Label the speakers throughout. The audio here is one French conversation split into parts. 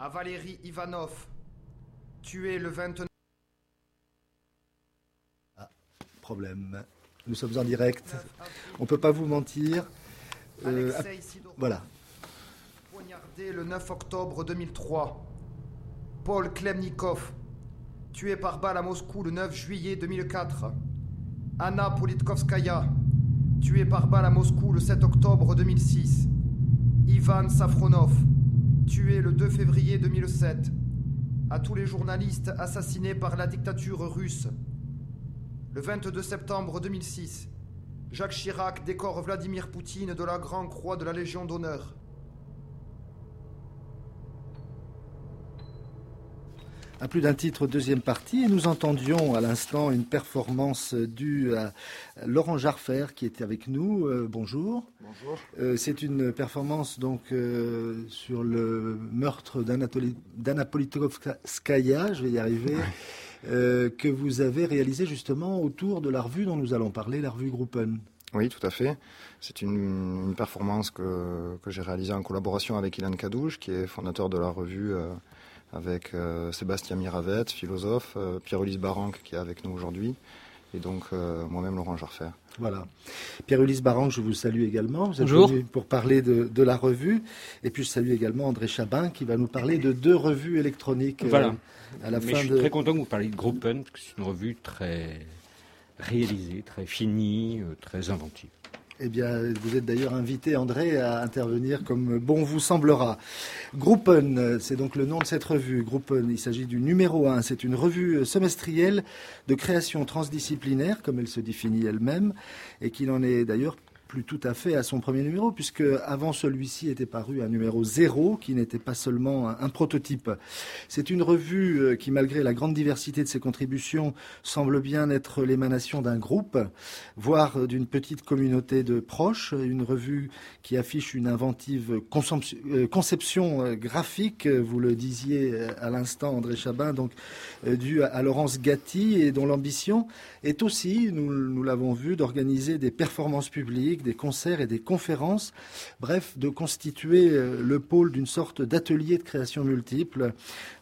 Speaker 1: à Valérie Ivanov, tué le 29...
Speaker 2: Ah, problème. Nous sommes en direct. On ne peut pas vous mentir.
Speaker 1: Euh, voilà. Poignardé le 9 octobre 2003. Paul Klemnikov, tué par balle à Moscou le 9 juillet 2004. Anna Politkovskaya, tuée par balle à Moscou le 7 octobre 2006. Ivan Safronov, tué le 2 février 2007. À tous les journalistes assassinés par la dictature russe. Le 22 septembre 2006, Jacques Chirac décore Vladimir Poutine de la Grand Croix de la Légion d'honneur.
Speaker 2: À plus d'un titre deuxième partie et nous entendions à l'instant une performance due à Laurent Jarfer qui était avec nous. Euh, bonjour.
Speaker 3: Bonjour.
Speaker 2: Euh, c'est une performance donc euh, sur le meurtre d'Anna Politkovskaya, je vais y arriver. que vous avez réalisé justement autour de la revue dont nous allons parler, la revue Gruppen.
Speaker 3: Oui, tout à fait. C'est une, performance que, que j'ai réalisée en collaboration avec Ilan Kadouj, qui est fondateur de la revue avec euh, Sébastien Miravette, philosophe, euh, Pierre-Ulysse Baranque qui est avec nous aujourd'hui, et donc euh, moi-même Laurent Jarfer.
Speaker 2: Voilà. Pierre-Ulysse Baranque, je vous salue également. Vous êtes Bonjour. pour parler de, la revue. Et puis je salue également André Chabin qui va nous parler de deux revues électroniques.
Speaker 4: Voilà. à la fin je suis très content que vous parliez de Gruppen, parce que c'est une revue très réalisée, très finie, très inventive.
Speaker 2: Eh bien, vous êtes d'ailleurs invité, André, à intervenir comme bon vous semblera. Gruppen, c'est donc le nom de cette revue. Gruppen, il s'agit du numéro 1. C'est une revue semestrielle de création transdisciplinaire, comme elle se définit elle-même, et qu'il en est d'ailleurs plus tout à fait à son premier numéro, puisque avant celui-ci était paru un numéro zéro, qui n'était pas seulement un, prototype. C'est une revue euh, qui, malgré la grande diversité de ses contributions, semble bien être l'émanation d'un groupe, voire d'une petite communauté de proches. Une revue qui affiche une inventive euh, conception euh, graphique, vous le disiez à l'instant, André Chabin, donc due à Laurence Gatti, et dont l'ambition est aussi, nous, nous l'avons vu, d'organiser des performances publiques des concerts et des conférences, bref, de constituer euh, le pôle d'une sorte d'atelier de création multiple.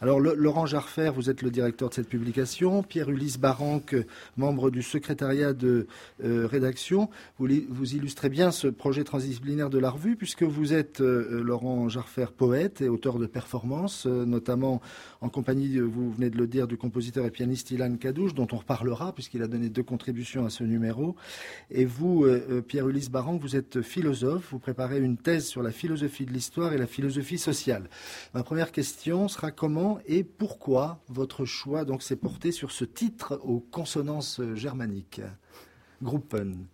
Speaker 2: Alors, Laurent Jarfer, vous êtes le directeur de cette publication, Pierre-Ulysse Baranque, membre du secrétariat de euh, rédaction, vous, illustrez bien ce projet transdisciplinaire de la revue, puisque vous êtes, euh, Laurent Jarfer, poète et auteur de performances, notamment en compagnie, vous venez de le dire, du compositeur et pianiste Ilan Kadouche, dont on reparlera, puisqu'il a donné deux contributions à ce numéro. Et vous, Pierre-Ulysse Baran, vous êtes philosophe, vous préparez une thèse sur la philosophie de l'histoire et la philosophie sociale. Ma première question sera comment et pourquoi votre choix donc s'est porté sur ce titre aux consonances germaniques? Gruppen.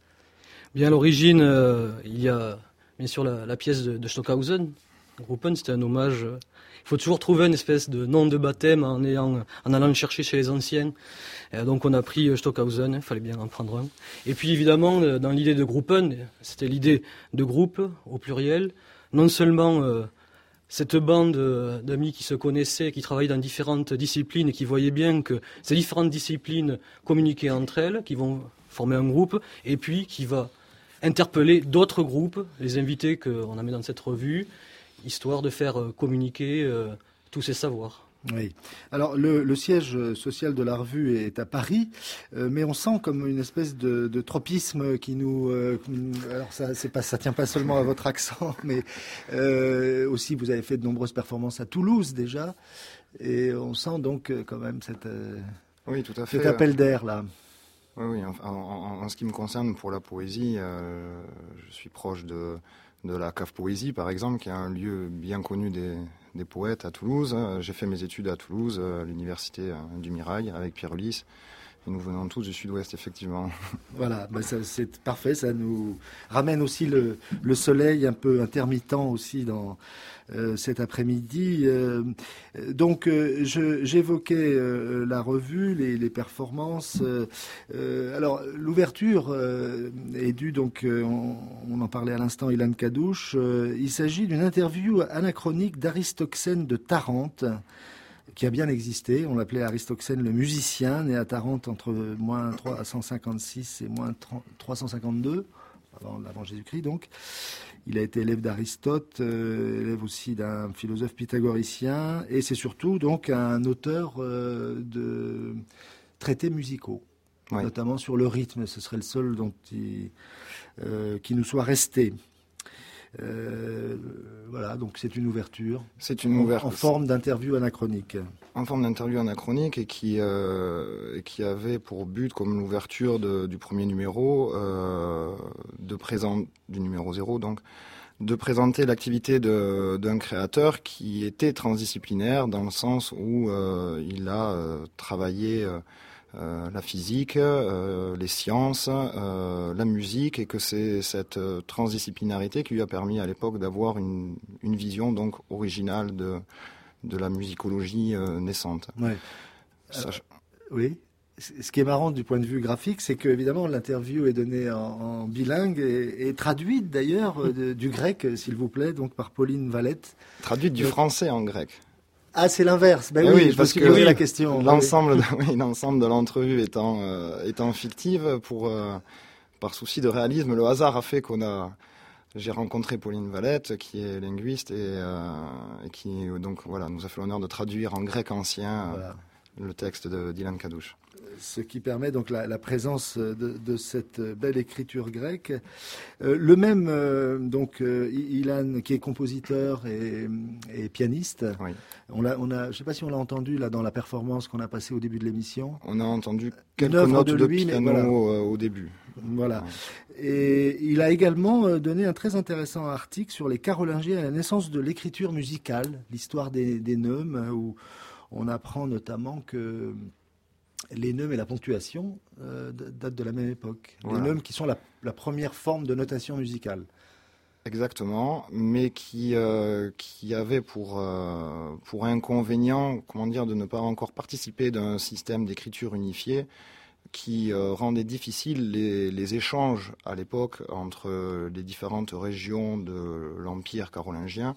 Speaker 5: Bien à l'origine, euh, il y a bien sûr la, pièce de, Stockhausen. Gruppen, c'était un hommage. Euh, il faut toujours trouver une espèce de nom de baptême en, allant le chercher chez les anciens donc on a pris euh, Stockhausen, il fallait bien en prendre un. Et puis évidemment, euh, dans l'idée de Gruppen, c'était l'idée de groupe au pluriel. Non seulement euh, cette bande d'amis qui se connaissaient, qui travaillaient dans différentes disciplines et qui voyaient bien que ces différentes disciplines communiquaient entre elles, qui vont former un groupe, et puis qui va interpeller d'autres groupes, les invités qu'on a mis dans cette revue, histoire de faire communiquer tous ces savoirs.
Speaker 2: Oui. Alors le, siège social de la revue est à Paris, euh, mais on sent comme une espèce de, tropisme qui nous. Euh, alors ça, c'est pas, ça tient pas seulement à votre accent, mais euh, aussi vous avez fait de nombreuses performances à Toulouse déjà, et on sent donc quand même cette.
Speaker 3: oui, tout à fait.
Speaker 2: Cet appel d'air là.
Speaker 3: Oui, oui. En, en, ce qui me concerne, pour la poésie, je suis proche de de la cave poésie, par exemple, qui est un lieu bien connu des, des poètes à Toulouse. J'ai fait mes études à Toulouse, à l'université euh, du Mirail, avec Pierre Ulysse. Nous venons tous du sud-ouest, effectivement.
Speaker 2: Voilà, bah, c'est parfait. Ça nous ramène aussi le, le, soleil un peu intermittent aussi dans euh, cet après-midi. Euh, donc, j'évoquais la revue, les, les performances. alors, l'ouverture est due, donc, on, on, en parlait à l'instant, Ilan Kadouche. il s'agit d'une interview anachronique d'Aristoxène de Tarente qui a bien existé. On l'appelait Aristoxène le musicien, né à Tarente entre moins 356 et moins 352. avant, Jésus-Christ donc. Il a été élève d'Aristote, élève aussi d'un philosophe pythagoricien, et c'est surtout donc un auteur de traités musicaux, notamment sur le rythme. Ce serait le seul dont qui nous soit resté. Euh, voilà, donc c'est une ouverture.
Speaker 3: C'est une ouverture.
Speaker 2: En, forme d'interview anachronique.
Speaker 3: En forme d'interview anachronique et qui, euh, qui avait pour but, comme l'ouverture du premier numéro, euh, de présenter, du numéro 0 donc, de présenter l'activité d'un créateur qui était transdisciplinaire dans le sens où il a travaillé euh, la physique, euh, les sciences, euh, la musique, et que c'est cette transdisciplinarité qui lui a permis à l'époque d'avoir une, vision donc originale de, de la musicologie naissante.
Speaker 2: oui. Ce qui est marrant du point de vue graphique, c'est que évidemment l'interview est donnée en, bilingue et, traduite d'ailleurs du grec, s'il vous plaît, donc par Pauline Valette.
Speaker 3: Traduite du français en grec.
Speaker 2: Ah, c'est l'inverse. Ben oui, parce la question.
Speaker 3: L'ensemble, oui, l'ensemble de l'entrevue étant euh, étant fictive, pour euh, par souci de réalisme, le hasard a fait qu'on a. J'ai rencontré Pauline Valette, qui est linguiste et, euh, et, qui donc voilà nous a fait l'honneur de traduire en grec ancien le texte de Dylan Kadouche
Speaker 2: ce qui permet donc la, présence de, cette belle écriture grecque. Euh, le même, euh, donc, euh, Ilan, qui est compositeur et, pianiste, on a, on a, je ne sais pas si on l'a entendu là dans la performance qu'on a passée au début de l'émission.
Speaker 3: On a entendu quelques notes de, lui, piano au début.
Speaker 2: Voilà. Et il a également donné un très intéressant article sur les Carolingiens et la naissance de l'écriture musicale, l'histoire des, des neumes, où on apprend notamment que les neumes et la ponctuation euh, datent de la même époque. Les neumes qui sont la, première forme de notation musicale.
Speaker 3: Exactement, mais qui, euh, qui avait pour, euh, pour inconvénient comment dire, de ne pas encore participer d'un système d'écriture unifié qui rendait difficile les, les échanges à l'époque entre les différentes régions de l'Empire carolingien,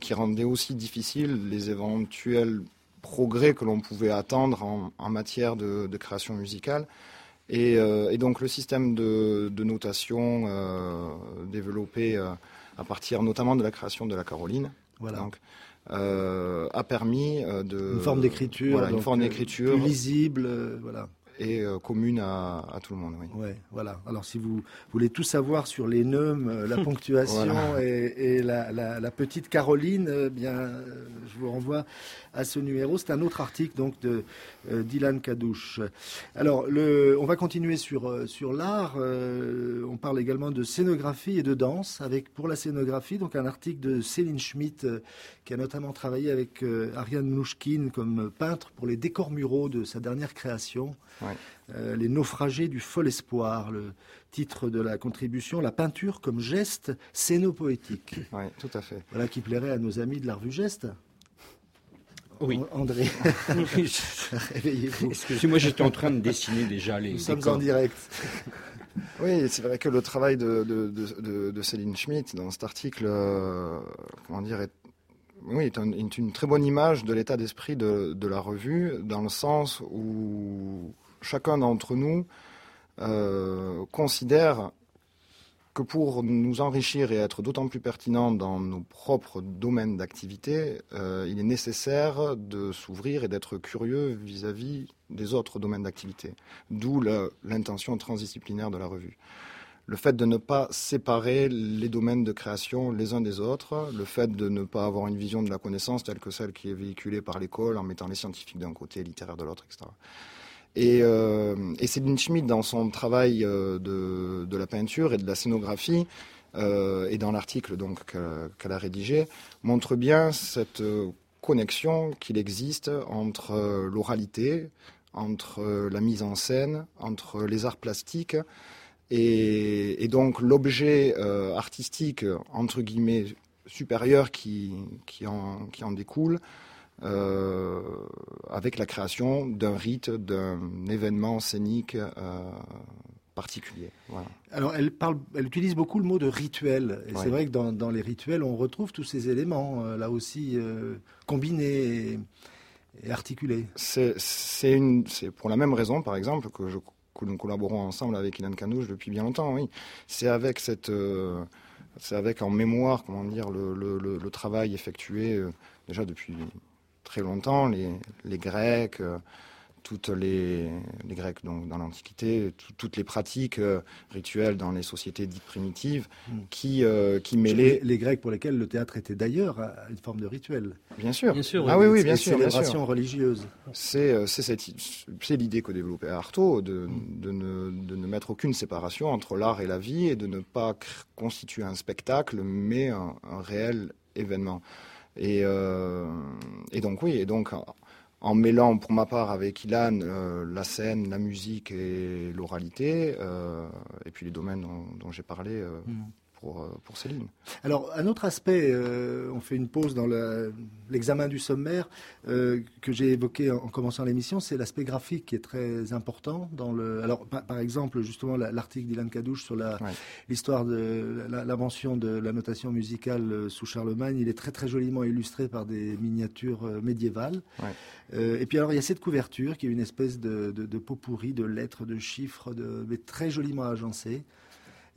Speaker 3: qui rendait aussi difficile les éventuels progrès que l'on pouvait attendre en, matière de, création musicale. Euh, et, donc le système de, notation euh, développé euh, à partir notamment de la création de la Caroline voilà. donc, a permis de
Speaker 2: une forme d'écriture,
Speaker 3: voilà, une forme d'écriture
Speaker 2: lisible, voilà
Speaker 3: et euh, commune à, tout le monde. Oui.
Speaker 2: Ouais, voilà. Alors si vous voulez tout savoir sur les neumes, euh, la ponctuation et, la, petite Caroline, eh bien, je vous renvoie à ce numéro. C'est un autre article donc de euh, Dylan Kadouche. Alors, le, on va continuer sur sur l'art. on parle également de scénographie et de danse avec pour la scénographie donc un article de Céline Schmitt qui a notamment travaillé avec Ariane Mouchkine comme peintre pour les décors muraux de sa dernière création. Euh, les naufragés du fol espoir, le titre de la contribution, la peinture comme geste scénopoétique.
Speaker 3: Oui, tout à fait.
Speaker 2: Voilà qui plairait à nos amis de la revue Geste.
Speaker 4: Oui.
Speaker 2: André,
Speaker 4: réveillez-vous. Excusez-moi, j'étais en train de dessiner déjà les.
Speaker 2: Nous sommes en direct.
Speaker 3: Oui, c'est vrai que le travail de, Céline Schmitt dans cet article, euh, comment dire, est, oui, est, une très bonne image de l'état d'esprit de, la revue, dans le sens où chacun d'entre nous euh, considère que pour nous enrichir et être d'autant plus pertinent dans nos propres domaines d'activité, euh, il est nécessaire de s'ouvrir et d'être curieux vis-à-vis des autres domaines d'activité. D'où l'intention transdisciplinaire de la revue. Le fait de ne pas séparer les domaines de création les uns des autres, le fait de ne pas avoir une vision de la connaissance telle que celle qui est véhiculée par l'école en mettant les scientifiques d'un côté et littéraire de l'autre, etc. Et, euh, et Schmidt, dans son travail euh, de, la peinture et de la scénographie, euh, et dans l'article qu'elle a rédigé, montre bien cette connexion qu'il existe entre l'oralité, entre la mise en scène, entre les arts plastiques, et, donc l'objet artistique, entre guillemets, supérieur qui, qui, en, qui en découle, euh, avec la création d'un rite, d'un événement scénique euh, particulier.
Speaker 2: Alors, elle, parle, elle utilise beaucoup le mot de rituel. Et c'est vrai que dans, les rituels, on retrouve tous ces éléments, euh, là aussi, combinés et, articulés.
Speaker 3: C'est pour la même raison, par exemple, que je que nous collaborons ensemble avec Ilan Kanouche depuis bien longtemps, oui. C'est avec cette, c'est avec en mémoire, comment dire, le, le, travail effectué déjà depuis très longtemps, les, les Grecs, toutes les, les Grecs donc, dans l'Antiquité, toutes les pratiques euh, rituelles dans les sociétés dites primitives hmm. qui, euh, qui mêlaient...
Speaker 2: Les, Grecs pour lesquels le théâtre était d'ailleurs une forme de rituel.
Speaker 3: Bien sûr.
Speaker 5: Bien sûr
Speaker 3: ah oui, oui, bien sûr.
Speaker 2: Célébration religieuse.
Speaker 3: Euh, c'est l'idée que développait Artaud de, de, ne, de ne mettre aucune séparation entre l'art et la vie et de ne pas constituer un spectacle, mais un, réel événement. Et, et donc oui, et donc en mêlant pour ma part avec Ilan euh, la scène, la musique et l'oralité, euh, et puis les domaines dont, j'ai parlé euh, hmm. Pour, pour Céline.
Speaker 2: Alors un autre aspect, on fait une pause dans l'examen du sommaire que j'ai évoqué en, commençant l'émission, c'est l'aspect graphique qui est très important. Dans le, alors par, exemple justement l'article d'Ilan Kadouche sur l'histoire de l'invention de la notation musicale sous Charlemagne, il est très très joliment illustré par des miniatures médiévales. Euh, et puis alors il y a cette couverture qui est une espèce de, de, pot pourri de lettres, de chiffres, de, mais très joliment agencé.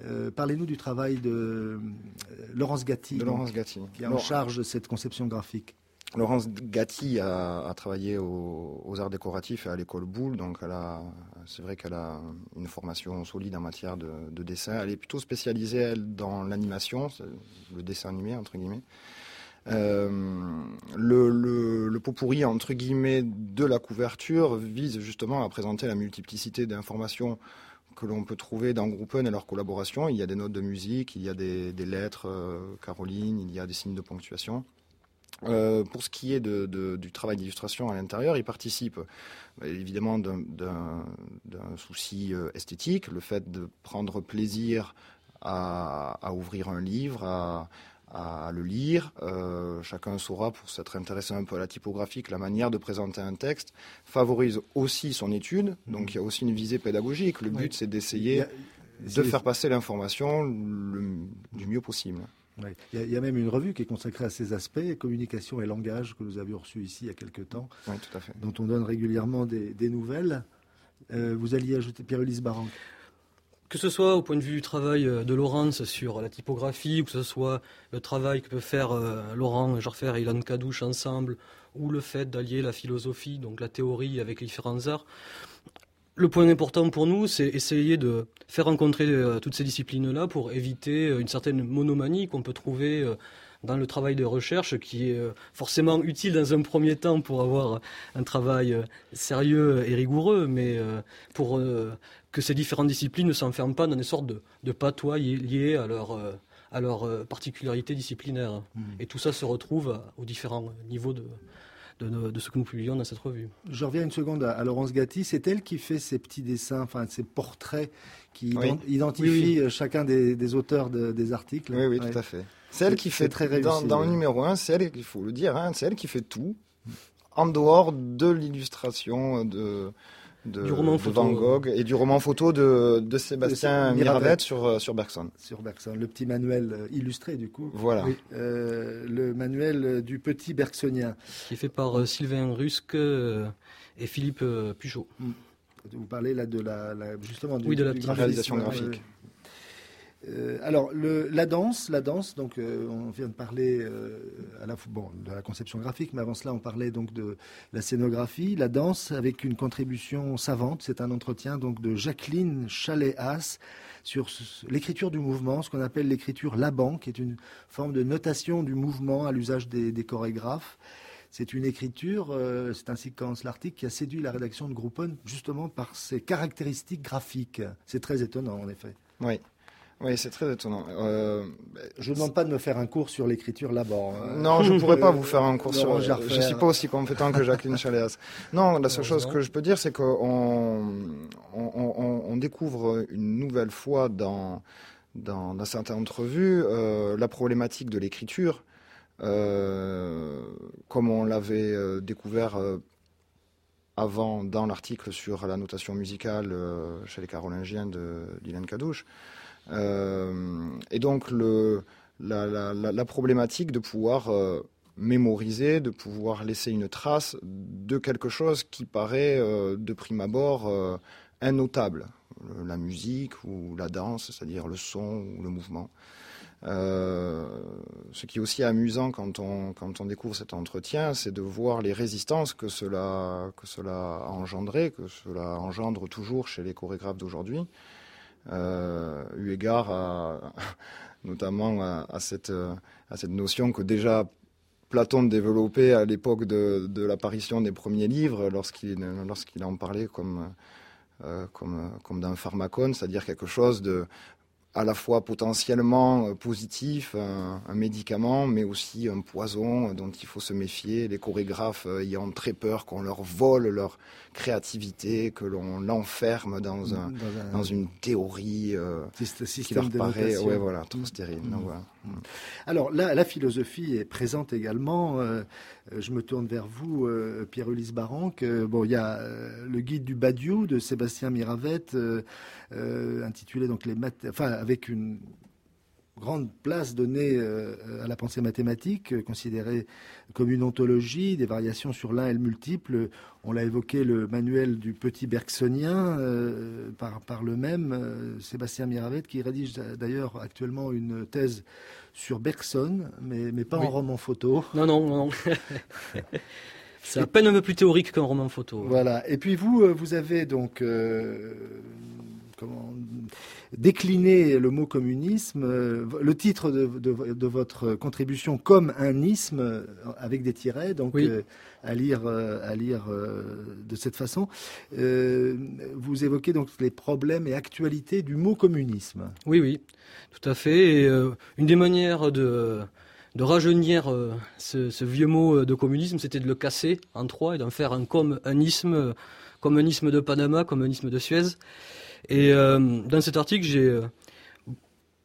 Speaker 2: Euh, parlez-nous du travail de euh, Laurence Gatti,
Speaker 3: Laurence Gatti.
Speaker 2: qui est en charge de cette conception graphique.
Speaker 3: Laurence Gatti a, travaillé aux, arts décoratifs et à l'école Boulle, donc c'est vrai qu'elle a une formation solide en matière de, de, dessin. Elle est plutôt spécialisée elle dans l'animation, le dessin animé entre guillemets. Euh, le, le, pot pourri entre guillemets de la couverture vise justement à présenter la multiplicité d'informations que l'on peut trouver dans Groupen et leur collaboration. Il y a des notes de musique, il y a des, lettres euh, Caroline, il y a des signes de ponctuation. Euh, pour ce qui est du travail d'illustration à l'intérieur, il participe évidemment d'un souci esthétique, le fait de prendre plaisir à, à ouvrir un livre, à, à le lire. Euh, chacun saura, pour s'être intéressé un peu à la typographique, la manière de présenter un texte favorise aussi son étude. Donc il y a aussi une visée pédagogique. Le but, c'est d'essayer de faire passer l'information du mieux possible.
Speaker 2: Il, y a, même une revue qui est consacrée à ces aspects, communication et langage, que nous avions reçu ici il y a quelques temps,
Speaker 3: tout à fait.
Speaker 2: dont on donne régulièrement des, nouvelles. Euh, vous alliez ajouter Pierre-Elise Baranque
Speaker 5: que ce soit au point de vue du travail euh, de Laurence sur la typographie, ou que ce soit le travail que peut faire euh, Laurent Jarfer et Ilan Kadouche ensemble, ou le fait d'allier la philosophie, donc la théorie avec les différents arts, le point important pour nous, c'est essayer de faire rencontrer euh, toutes ces disciplines-là pour éviter une certaine monomanie qu'on peut trouver dans le travail de recherche qui est forcément utile dans un premier temps pour avoir un travail sérieux et rigoureux, mais pour que ces différentes disciplines ne s'enferment pas dans des sortes de, de patois liés à leur, euh, à leur euh, particularité disciplinaire. Mmh. Et tout ça se retrouve aux différents niveaux de, de, ce que nous publions dans cette revue.
Speaker 2: Je reviens une seconde à, Laurence Gatti. C'est elle qui fait ces petits dessins, enfin ces portraits qui identifient euh, chacun des, auteurs des articles.
Speaker 3: Oui, oui, tout à fait. C'est elle qui fait très réussi, dans, le numéro 1, c'est elle, il faut le dire, hein, c'est elle qui fait tout en dehors de l'illustration de du roman photo. Van Gogh et du roman photo de, de Sébastien Miravette sur, euh, sur Bergson.
Speaker 2: Sur Bergson, le petit manuel euh, illustré du coup.
Speaker 3: Voilà.
Speaker 2: Euh, le manuel du petit Bergsonien.
Speaker 5: Qui est fait par Sylvain Rusque et Philippe Puchot. Mm.
Speaker 2: Vous parlez là de la, justement
Speaker 5: du, de la
Speaker 3: réalisation graphique.
Speaker 2: Euh, alors, la danse, la danse, donc euh, on vient de parler euh, à la, de la conception graphique, mais avant cela, on parlait donc de la scénographie, la danse avec une contribution savante. C'est un entretien donc de Jacqueline Chalet-As sur l'écriture du mouvement, ce qu'on appelle l'écriture Laban, qui est une forme de notation du mouvement à l'usage des, chorégraphes. C'est une écriture, c'est ainsi commence l'article, qui a séduit la rédaction de Groupon justement par ses caractéristiques graphiques. C'est très étonnant en effet.
Speaker 3: Oui. Oui, c'est très étonnant. Euh,
Speaker 2: je ne demande pas de me faire un cours sur l'écriture là-bas.
Speaker 3: Hein. Non, je ne pourrais pas vous faire un cours sur. Je ne suis pas aussi compétent que Jacqueline Chaléas. Non, la seule chose que je peux dire, c'est qu'on on, découvre une nouvelle fois dans, dans, dans certaines entrevues euh, la problématique de l'écriture, euh, comme on l'avait découvert avant dans l'article sur la notation musicale chez les Carolingiens de Dylan Cadouche. Euh, et donc la, problématique de pouvoir euh, mémoriser, de pouvoir laisser une trace de quelque chose qui paraît euh, de prime abord un notable, la musique ou la danse, c'est-à-dire le son ou le mouvement. Euh, ce qui est aussi amusant quand on, découvre cet entretien, c'est de voir les résistances que cela, que cela a engendré, que cela engendre toujours chez les chorégraphes d'aujourd'hui, euh, eu égard à, notamment à, cette, à cette notion que déjà Platon développait à l'époque de, l'apparition des premiers livres, lorsqu'il lorsqu'il en parlait comme, euh, comme, comme d'un pharmacone, c'est-à-dire quelque chose de à la fois potentiellement euh, positif, un, médicament, mais aussi un poison dont il faut se méfier. Les chorégraphes euh, ayant très peur qu'on leur vole leur créativité, que l'on l'enferme dans, un, dans, une théorie euh, qui leur paraît ouais, voilà, trop stérile. Mm.
Speaker 2: Mm. Alors là, la philosophie est présente également. je me tourne vers vous, Pierre-Ulysse Baranque. il y a le guide du Badiou de Sébastien Miravette, intitulé donc les avec une grande place donnée euh, à la pensée mathématique, euh, considérée comme une ontologie, des variations sur l'un et le multiple. On l'a évoqué, le manuel du petit bergsonien, euh, par, par, le même, Sébastien Miravet, qui rédige d'ailleurs actuellement une thèse sur Bergson, mais, mais pas en roman photo.
Speaker 5: Non, non, non. C'est à peine un peu plus théorique qu'un roman photo.
Speaker 2: Voilà. Et puis vous, vous avez donc décliner le mot communisme, euh, le titre de, votre contribution comme un isme euh, avec des tirets, donc euh, à lire, à lire de cette façon. vous évoquez donc les problèmes et actualités du mot communisme.
Speaker 5: Oui, oui, tout à fait. une des manières de de rajeunir ce, vieux mot de communisme, c'était de le casser en trois et d'en faire un comme un isme, comme un isme de Panama, comme un isme de Suez. Et euh, dans cet article, j'ai euh,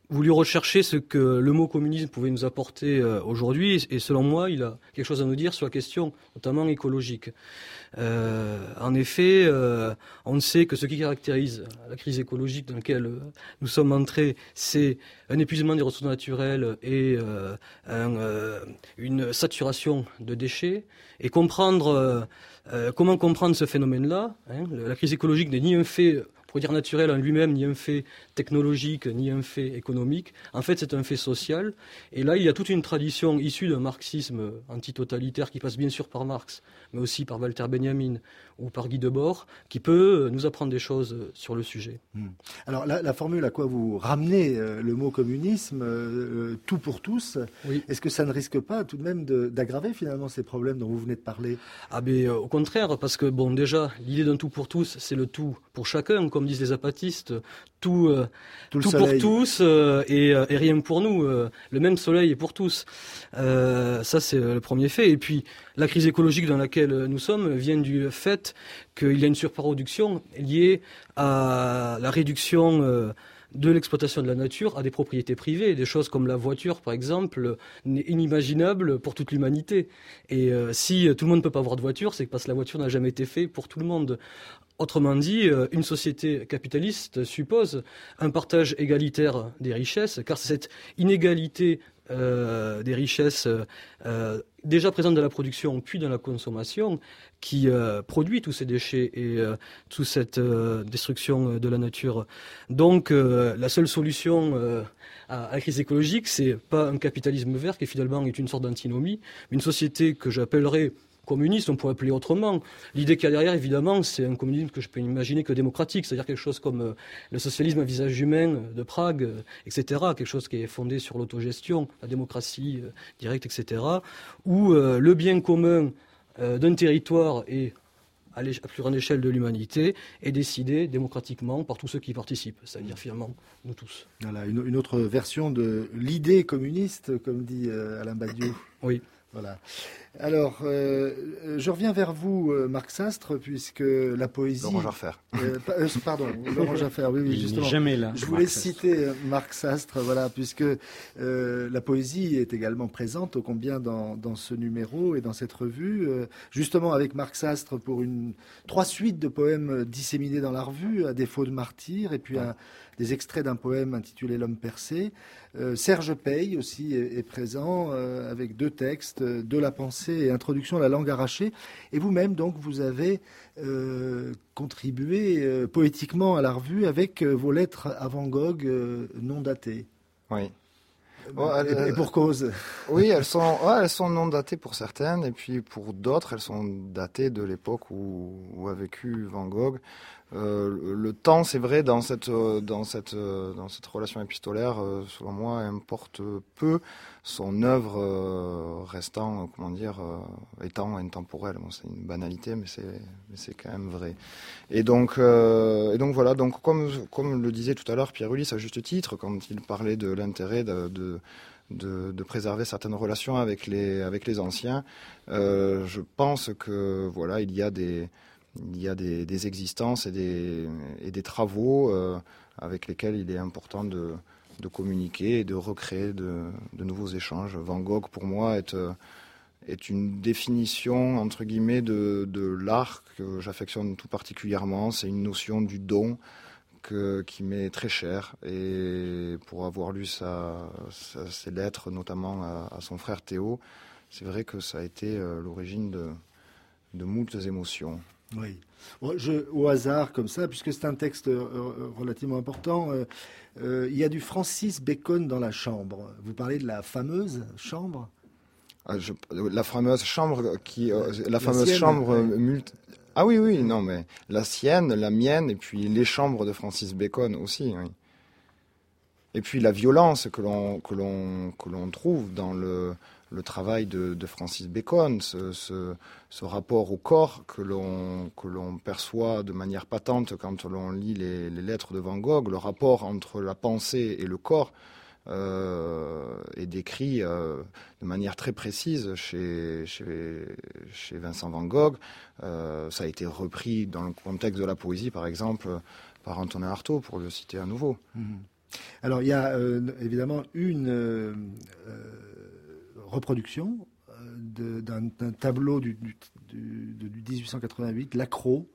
Speaker 5: voulu rechercher ce que le mot communisme pouvait nous apporter euh, aujourd'hui. Et selon moi, il a quelque chose à nous dire sur la question, notamment écologique. en effet, on sait que ce qui caractérise la crise écologique dans laquelle nous sommes entrés, c'est un épuisement des ressources naturelles et une saturation de déchets. Et comprendre comment comprendre ce phénomène-là, hein, la crise écologique n'est ni un fait dire naturel en lui-même, ni un fait technologique, ni un fait économique. En fait, c'est un fait social. Et là, il y a toute une tradition issue d'un marxisme antitotalitaire qui passe bien sûr par Marx, mais aussi par Walter Benjamin ou par Guy Debord, qui peut nous apprendre des choses sur le sujet. Hmm.
Speaker 2: Alors, la, formule à quoi vous ramenez euh, le mot communisme, euh, euh, tout pour tous, est-ce que ça ne risque pas tout de même d'aggraver finalement ces problèmes dont vous venez de parler?
Speaker 5: Ah, ben, au contraire, parce que, bon, déjà, l'idée d'un tout pour tous, c'est le tout pour chacun, comme disent les apatistes, tout, tout, pour tous et, et, rien pour nous. le même soleil est pour tous. ça, c'est le premier fait. Et puis, la crise écologique dans laquelle nous sommes vient du fait qu'il y a une surproduction liée à la réduction euh, de l'exploitation de la nature à des propriétés privées. Des choses comme la voiture, par exemple, inimaginable pour toute l'humanité. Et euh, si tout le monde ne peut pas avoir de voiture, c'est parce que la voiture n'a jamais été faite pour tout le monde. Autrement dit, euh, une société capitaliste suppose un partage égalitaire des richesses, car cette inégalité des richesses déjà présente dans la production puis dans la consommation qui euh, produit tous ces déchets et euh, toute cette euh, destruction de la nature. Donc la seule solution à, la crise écologique, c'est pas un capitalisme vert qui finalement est une sorte d'antinomie, une société que j'appellerais communiste, on pourrait appeler autrement. L'idée qu'il y a derrière, évidemment, c'est un communisme que je peux imaginer que démocratique, c'est-à-dire quelque chose comme le socialisme à visage humain de Prague, etc., quelque chose qui est fondé sur l'autogestion, la démocratie directe, etc., où le bien commun euh, d'un territoire et à, plus grande échelle de l'humanité est décidé démocratiquement par tous ceux qui y participent, c'est-à-dire finalement nous tous.
Speaker 2: Voilà, une, autre version de l'idée communiste, comme dit euh, Alain Badiou.
Speaker 5: Oui.
Speaker 2: Voilà. Alors, euh, je reviens vers vous, euh, Marc Sastre, puisque la poésie.
Speaker 3: Laurent Jaffer.
Speaker 2: Euh, pardon, Laurent Jaffer, oui, oui, justement.
Speaker 4: jamais là.
Speaker 2: Je voulais citer Marc Sastre, voilà, puisque la poésie est également présente, au combien dans, dans, ce numéro et dans cette revue. justement, avec Marc Sastre pour une trois suites de poèmes disséminés dans la revue, à défaut de martyr, et puis un des extraits d'un poème intitulé L'homme percé. Serge Paye aussi est, présent avec deux textes, De la pensée et Introduction à la langue arrachée. Et vous-même, donc, vous avez contribué poétiquement à la revue avec vos lettres à Van Gogh non datées.
Speaker 3: Oui
Speaker 2: et, pour cause.
Speaker 3: Oui, elles sont, elles sont non datées pour certaines, et puis pour d'autres, elles sont datées de l'époque où, où, a vécu Van Gogh. Euh, le temps, c'est vrai, dans cette, dans cette, dans cette relation épistolaire, euh, selon moi, importe peu. Son œuvre euh, restant, comment dire, étant intemporelle. Bon, c'est une banalité, mais c'est, quand même vrai. Et donc, et donc voilà. Donc, comme, comme le disait tout à l'heure Pierre Ulysse à juste titre, quand il parlait de l'intérêt de, de de, préserver certaines relations avec les avec les anciens. Euh, je pense que voilà, il y a des il y a des, existences et des, travaux euh, avec lesquels il est important de, communiquer et de recréer de, nouveaux échanges. Van Gogh, pour moi, est, euh, une définition, entre guillemets, de, l'art que j'affectionne tout particulièrement. C'est une notion du don qui m'est très cher. Et pour avoir lu ses lettres, notamment à, son frère Théo, c'est vrai que ça a été euh, l'origine de, de moultes émotions.
Speaker 2: Oui. Je, au hasard, comme ça, puisque c'est un texte euh, euh, relativement important, euh, il y a du Francis Bacon dans la chambre. Vous parlez de la fameuse chambre?
Speaker 3: Ah, La fameuse chambre qui, la, fameuse chambre Ah oui, oui, non, mais la sienne, la mienne, et puis les chambres de Francis Bacon aussi. Et puis la violence que l'on que l'on que l'on trouve dans le le travail de, Francis Bacon, ce, rapport au corps que l'on perçoit de manière patente quand l'on lit les, lettres de Van Gogh, le rapport entre la pensée et le corps euh, est décrit euh, de manière très précise chez, Vincent Van Gogh. Euh, ça a été repris dans le contexte de la poésie, par exemple, par Antonin Artaud, pour le citer à nouveau.
Speaker 2: Mmh. Alors il y a évidemment une reproduction euh, d'un tableau du, de 1888, L'Accro.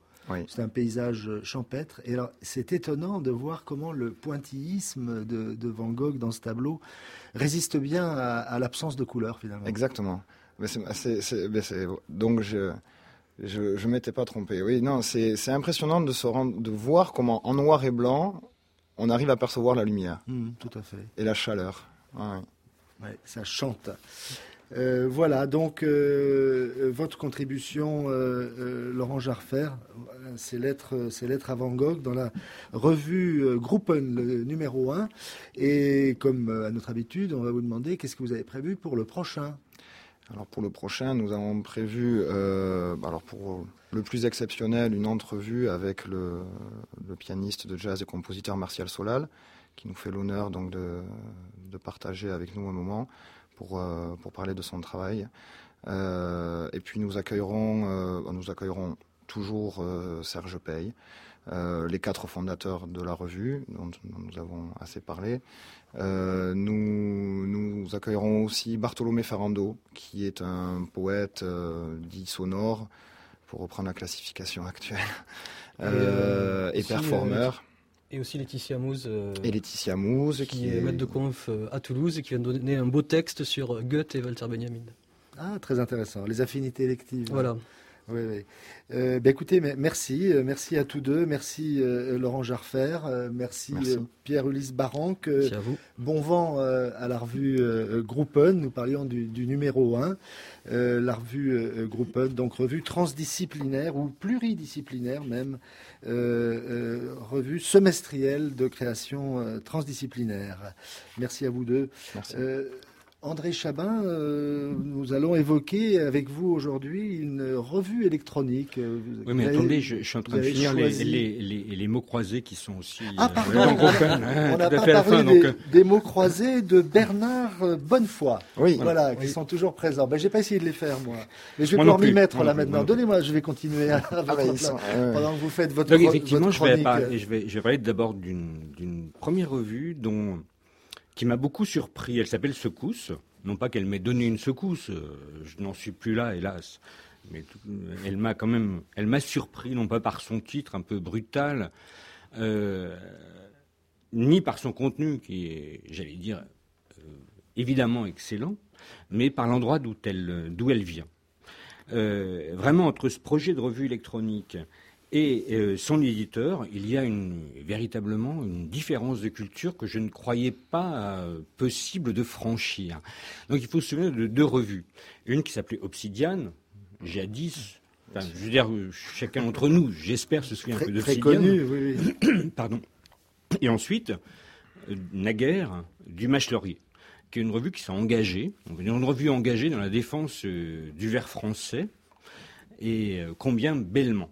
Speaker 2: C'est un paysage champêtre. Et alors, c'est étonnant de voir comment le pointillisme de, Van Gogh dans ce tableau résiste bien à, l'absence de couleur, finalement.
Speaker 3: Exactement. Mais donc, je je, je m'étais pas trompé. Oui, non, c'est impressionnant de, se rendre, de voir comment, en noir et blanc, on arrive à percevoir la lumière.
Speaker 2: Mmh, tout à fait.
Speaker 3: Et la chaleur. Ouais
Speaker 2: ça chante. Euh, voilà, donc euh, euh, votre contribution, Laurent Jarfer, ces lettres, ces lettres à Van Gogh dans la revue Gruppen, le numéro 1. Et comme à notre habitude, on va vous demander qu'est-ce que vous avez prévu pour le prochain
Speaker 3: alors pour le prochain, nous avons prévu, alors pour le plus exceptionnel, une entrevue avec le, pianiste de jazz et compositeur Martial Solal, qui nous fait l'honneur donc de, partager avec nous un moment pour, euh, pour parler de son travail. Euh, et puis nous accueillerons, euh, nous accueillerons toujours Serge Paye, les quatre fondateurs de la revue, dont, nous avons assez parlé. nous, nous accueillerons aussi Bartolomé Ferrando, qui est un poète dit sonore, pour reprendre la classification actuelle, et, performeur.
Speaker 5: Et aussi Laetitia Mouze.
Speaker 3: Euh, et Laetitia Mouze,
Speaker 5: qui, est, maître de conf euh, à Toulouse et qui vient de donner un beau texte sur euh, Goethe et Walter Benjamin.
Speaker 2: Ah, très intéressant. Les affinités électives.
Speaker 5: Voilà.
Speaker 2: Oui, oui. Euh, ben écoutez, merci, merci à tous deux, merci Laurent Jarfer, merci, Pierre-Ulysse Baranque.
Speaker 5: Merci à vous.
Speaker 2: Bon vent à la revue Groupen, nous parlions du, du numéro 1, la revue Groupen, donc revue transdisciplinaire ou pluridisciplinaire même, euh, euh, revue semestrielle de création euh, transdisciplinaire. Merci à vous deux.
Speaker 3: Merci.
Speaker 2: André Chabin, euh, nous allons évoquer avec vous aujourd'hui une revue électronique.
Speaker 4: oui, mais attendez, je, suis en train de finir les, les, les, mots croisés qui sont aussi.
Speaker 2: Ah, euh, pardon, on n'a pas parlé des, euh. des, mots croisés de Bernard Bonnefoy.
Speaker 3: Oui.
Speaker 2: Voilà, qui sont toujours présents. Ben, j'ai pas essayé de les faire, moi. Mais je vais pouvoir m'y mettre là maintenant. Donnez-moi, je vais continuer à, ah, pendant que vous faites votre,
Speaker 4: Donc, effectivement,
Speaker 2: votre
Speaker 4: je vais, parler, je, vais, je vais parler d'abord d'une première revue dont qui m'a beaucoup surpris. Elle s'appelle Secousse. Non pas qu'elle m'ait donné une secousse, euh, je n'en suis plus là, hélas. Mais elle m'a quand même, elle m'a surpris, non pas par son titre un peu brutal. Euh, ni par son contenu, qui est, j'allais dire, euh, évidemment excellent, mais par l'endroit d'où elle, d'où elle vient. Vraiment, entre ce projet de revue électronique et euh, son éditeur, il y a une, véritablement une différence de culture que je ne croyais pas possible de franchir. Donc il faut se souvenir de deux revues. Une qui s'appelait Obsidian, jadis, enfin, je veux dire, chacun d'entre nous, j'espère, se souvient un peu
Speaker 2: Très connu, oui,
Speaker 4: oui. Pardon. Et ensuite, euh, naguère, du Laurier, qui est une revue qui s'est engagée, une revue engagée dans la défense euh, du vers français, et euh, combien bellement.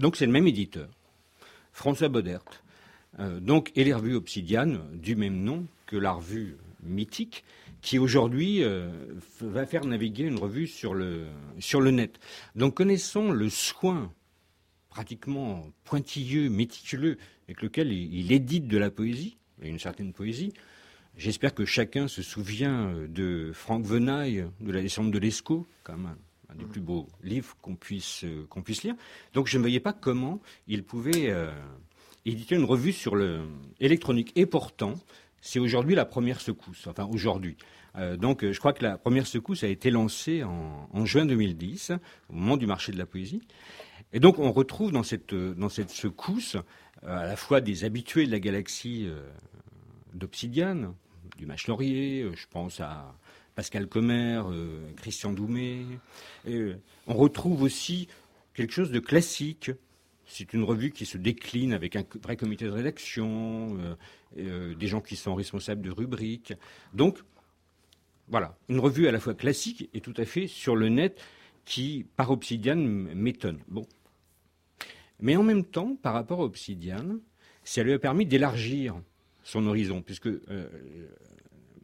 Speaker 4: Donc c'est le même éditeur, François Bodert. donc, et les revues Obsidiane, du même nom que la revue mythique, qui aujourd'hui va faire naviguer une revue sur le, sur le net. Donc connaissons le soin pratiquement pointilleux, méticuleux avec lequel il, édite de la poésie, et une certaine poésie. J'espère que chacun se souvient euh, de Franck Venaille, de la descente de l'Escaut, quand même un des plus beaux livres qu'on puisse, euh, puisse lire. Donc je ne voyais pas comment il pouvait euh, éditer une revue sur le électronique. Et pourtant, c'est aujourd'hui la première secousse. Enfin, aujourd'hui. donc je crois que la première secousse a été lancée en, juin 2010, au moment du marché de la poésie. Et donc on retrouve dans cette, dans cette secousse euh, à la fois des habitués de la galaxie euh, d'Obsidian, du Mach Laurier, euh, je pense à Pascal Commer, Christian Doumé. on retrouve aussi quelque chose de classique. C'est une revue qui se décline avec un vrai comité de rédaction, des gens qui sont responsables de rubriques. Donc, voilà, une revue à la fois classique et tout à fait sur le net qui, par Obsidian, m'étonne. Mais en même temps, par rapport à Obsidian, ça lui a permis d'élargir son horizon, puisque euh,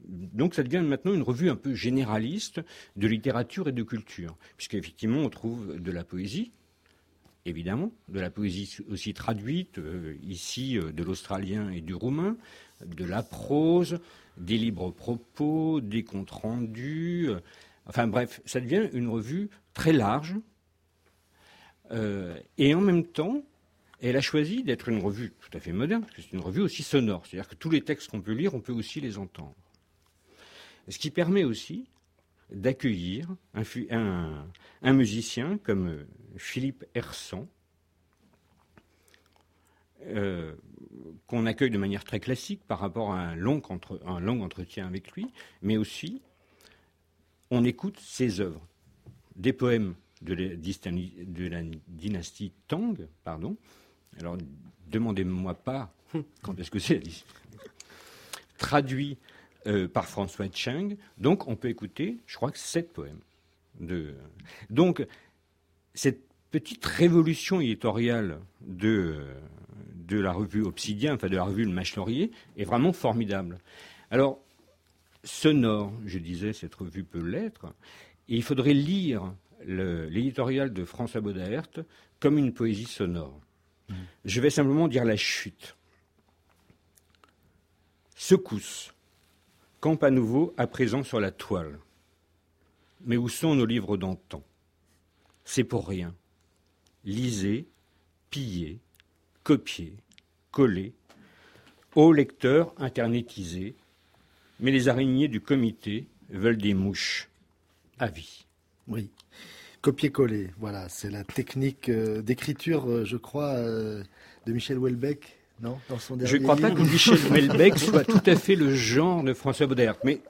Speaker 4: donc ça devient maintenant une revue un peu généraliste de littérature et de culture, puisqu'effectivement on trouve de la poésie, évidemment, de la poésie aussi traduite, euh, ici euh, de l'australien et du roumain, de la prose, des libres propos, des comptes rendus, enfin bref, ça devient une revue très large, euh, et en même temps, elle a choisi d'être une revue tout à fait moderne, parce que c'est une revue aussi sonore. C'est-à-dire que tous les textes qu'on peut lire, on peut aussi les entendre. Ce qui permet aussi d'accueillir un, musicien comme euh, Philippe Hersan, euh, qu'on accueille de manière très classique par rapport à un long, entretien avec lui, mais aussi on écoute ses œuvres, des poèmes de la, dynastie Tang, pardon. Alors, demandez-moi pas quand est-ce que c'est traduit euh, par François Cheng. Donc, on peut écouter, je crois que sept poèmes. De... Donc, cette petite révolution éditoriale de, de la revue Obsidien, enfin de la revue Le Mâche Laurier, est vraiment formidable. Alors, sonore, je disais, cette revue peut l'être, et il faudrait lire l'éditorial de François Baudert comme une poésie sonore. Mmh. Je vais simplement dire la chute. Secousse. Camp à nouveau à présent sur la toile. Mais où sont nos livres d'antan? C'est pour rien. Lisez, pillez, copiez, collez. Ô lecteurs internetisés, mais les araignées du comité veulent des mouches à vie.
Speaker 2: Oui. Copier-coller, voilà, c'est la technique euh, d'écriture, euh, je crois, euh, de Michel Houellebecq, non
Speaker 4: Dans son dernier Je ne crois pas que Michel Houellebecq soit tout à fait le genre de François Baudert, mais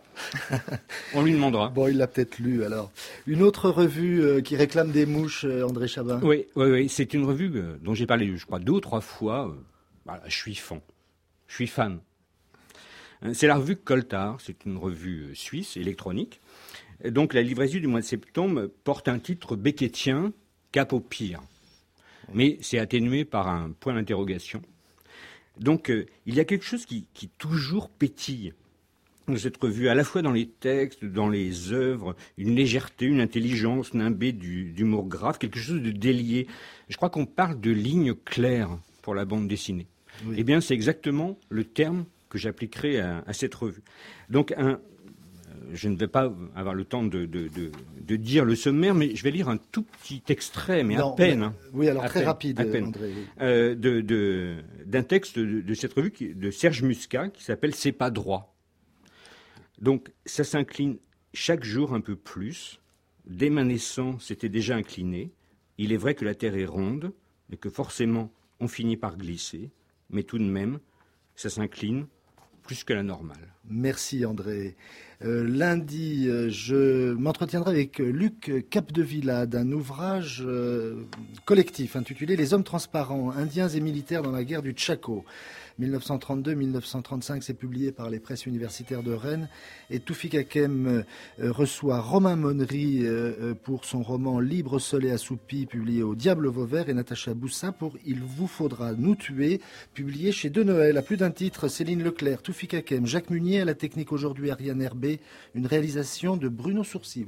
Speaker 4: on lui demandera.
Speaker 2: Bon, il l'a peut-être lu alors. Une autre revue qui réclame des mouches, André Chabin
Speaker 4: Oui, oui, oui. c'est une revue dont j'ai parlé, je crois, deux ou trois fois. Voilà, je suis fan. Je suis fan. C'est la revue Coltard, c'est une revue suisse électronique donc la livraison du mois de septembre porte un titre beckettien, cap au pire. Mais c'est atténué par un point d'interrogation. Donc euh, il y a quelque chose qui, toujours pétille dans cette revue, à la fois dans les textes, dans les œuvres, une légèreté, une intelligence nimbée d'humour grave, quelque chose de délié. Je crois qu'on parle de lignes claires pour la bande dessinée. Eh bien, c'est exactement le terme que j'appliquerai à, à, cette revue. Donc, un, je ne vais pas avoir le temps de, dire le sommaire, mais je vais lire un tout petit extrait, mais à peine. Hein.
Speaker 2: oui, alors très rapide, André.
Speaker 4: Euh, d'un texte de, cette revue de Serge Muscat qui s'appelle C'est pas droit. Donc, ça s'incline chaque jour un peu plus. Dès ma naissance, c'était déjà incliné. Il est vrai que la Terre est ronde, et que forcément, on finit par glisser, mais tout de même, ça s'incline plus que la normale.
Speaker 2: Merci André. Euh, lundi, euh, je m'entretiendrai avec Luc Capdevilla d'un ouvrage euh, collectif intitulé Les hommes transparents, indiens et militaires dans la guerre du Chaco. 1932-1935, c'est publié par les presses universitaires de Rennes. Et Toufik Hakem reçoit Romain Monnery pour son roman Libre, Sol et Assoupi, publié au Diable Vauvert, et Natacha Boussa pour Il vous faudra nous tuer, publié chez De Noël. À plus d'un titre, Céline Leclerc, Toufik Hakem, Jacques Munier, à la technique aujourd'hui Ariane Herbé, une réalisation de Bruno Sourcy.